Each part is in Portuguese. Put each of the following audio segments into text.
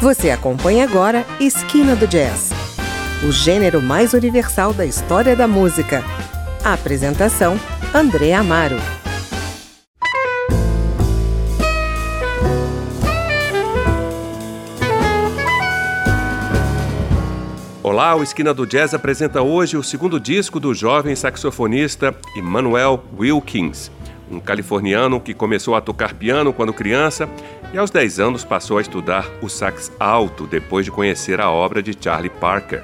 Você acompanha agora Esquina do Jazz, o gênero mais universal da história da música. A apresentação: André Amaro. Olá, o Esquina do Jazz apresenta hoje o segundo disco do jovem saxofonista Emmanuel Wilkins, um californiano que começou a tocar piano quando criança e aos 10 anos passou a estudar o sax alto depois de conhecer a obra de Charlie Parker.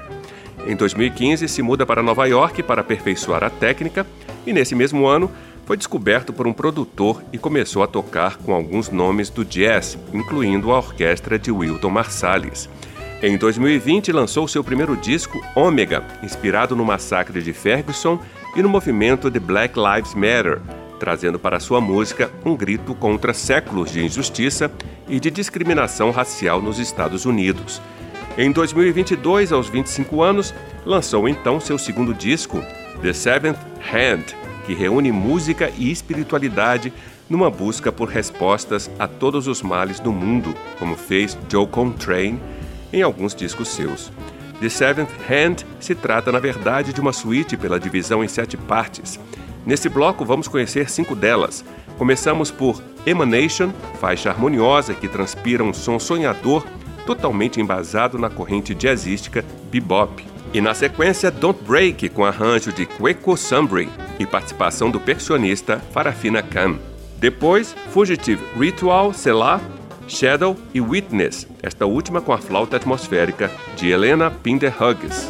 Em 2015 se muda para Nova York para aperfeiçoar a técnica e nesse mesmo ano foi descoberto por um produtor e começou a tocar com alguns nomes do jazz, incluindo a orquestra de Wilton Marsalis. Em 2020 lançou seu primeiro disco, Ômega, inspirado no massacre de Ferguson e no movimento de Black Lives Matter, trazendo para sua música um grito contra séculos de injustiça e de discriminação racial nos Estados Unidos. Em 2022, aos 25 anos, lançou então seu segundo disco, The Seventh Hand, que reúne música e espiritualidade numa busca por respostas a todos os males do mundo, como fez Joe Coltrane em alguns discos seus. The Seventh Hand se trata, na verdade, de uma suíte pela divisão em sete partes, Nesse bloco vamos conhecer cinco delas. Começamos por Emanation, faixa harmoniosa que transpira um som sonhador totalmente embasado na corrente jazzística bebop. E na sequência Don't Break com arranjo de Kweko Sumbry e participação do percussionista Farafina Khan. Depois Fugitive Ritual, Selah, Shadow e Witness, esta última com a flauta atmosférica de Helena Pinder Hughes.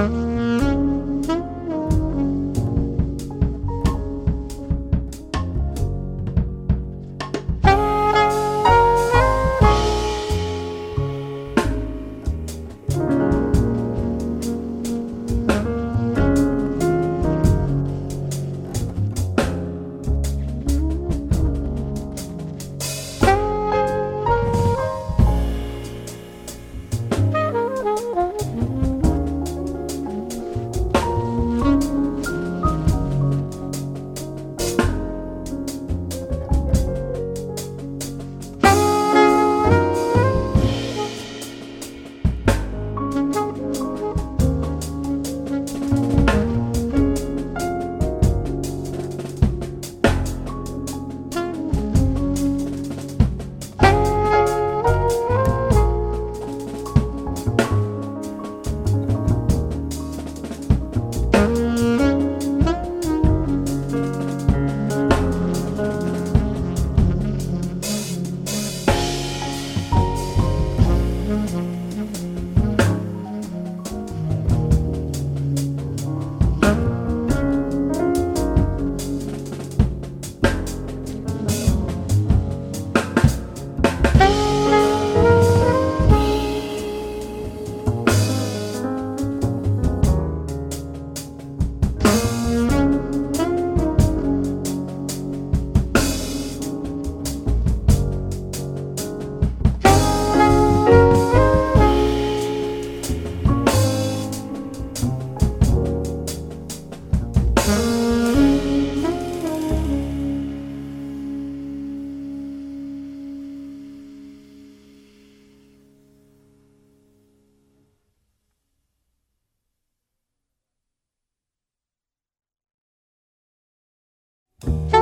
Mm-hmm. Thank.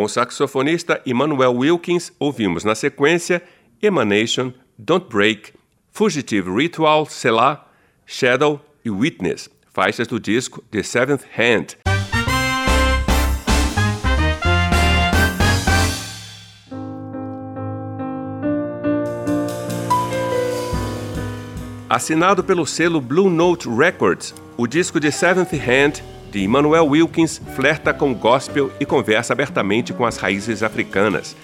Com o saxofonista Emmanuel Wilkins, ouvimos na sequência Emanation, Don't Break, Fugitive Ritual, Selah, Shadow e Witness, faixas do disco The Seventh Hand. Assinado pelo selo Blue Note Records, o disco de Seventh Hand de Emmanuel Wilkins flerta com gospel e conversa abertamente com as raízes africanas.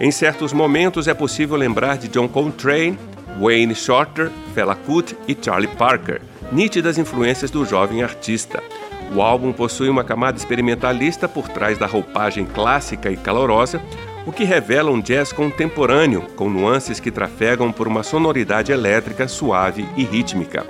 Em certos momentos é possível lembrar de John Coltrane, Wayne Shorter, Fela Kuti e Charlie Parker, nítidas influências do jovem artista. O álbum possui uma camada experimentalista por trás da roupagem clássica e calorosa, o que revela um jazz contemporâneo, com nuances que trafegam por uma sonoridade elétrica suave e rítmica.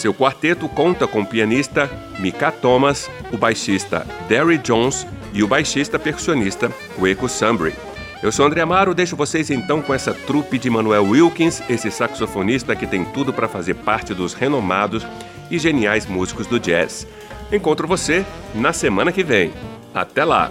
Seu quarteto conta com o pianista Mika Thomas, o baixista Derry Jones e o baixista percussionista Cueco Sumbry. Eu sou André Amaro, deixo vocês então com essa trupe de Manuel Wilkins, esse saxofonista que tem tudo para fazer parte dos renomados e geniais músicos do jazz. Encontro você na semana que vem. Até lá!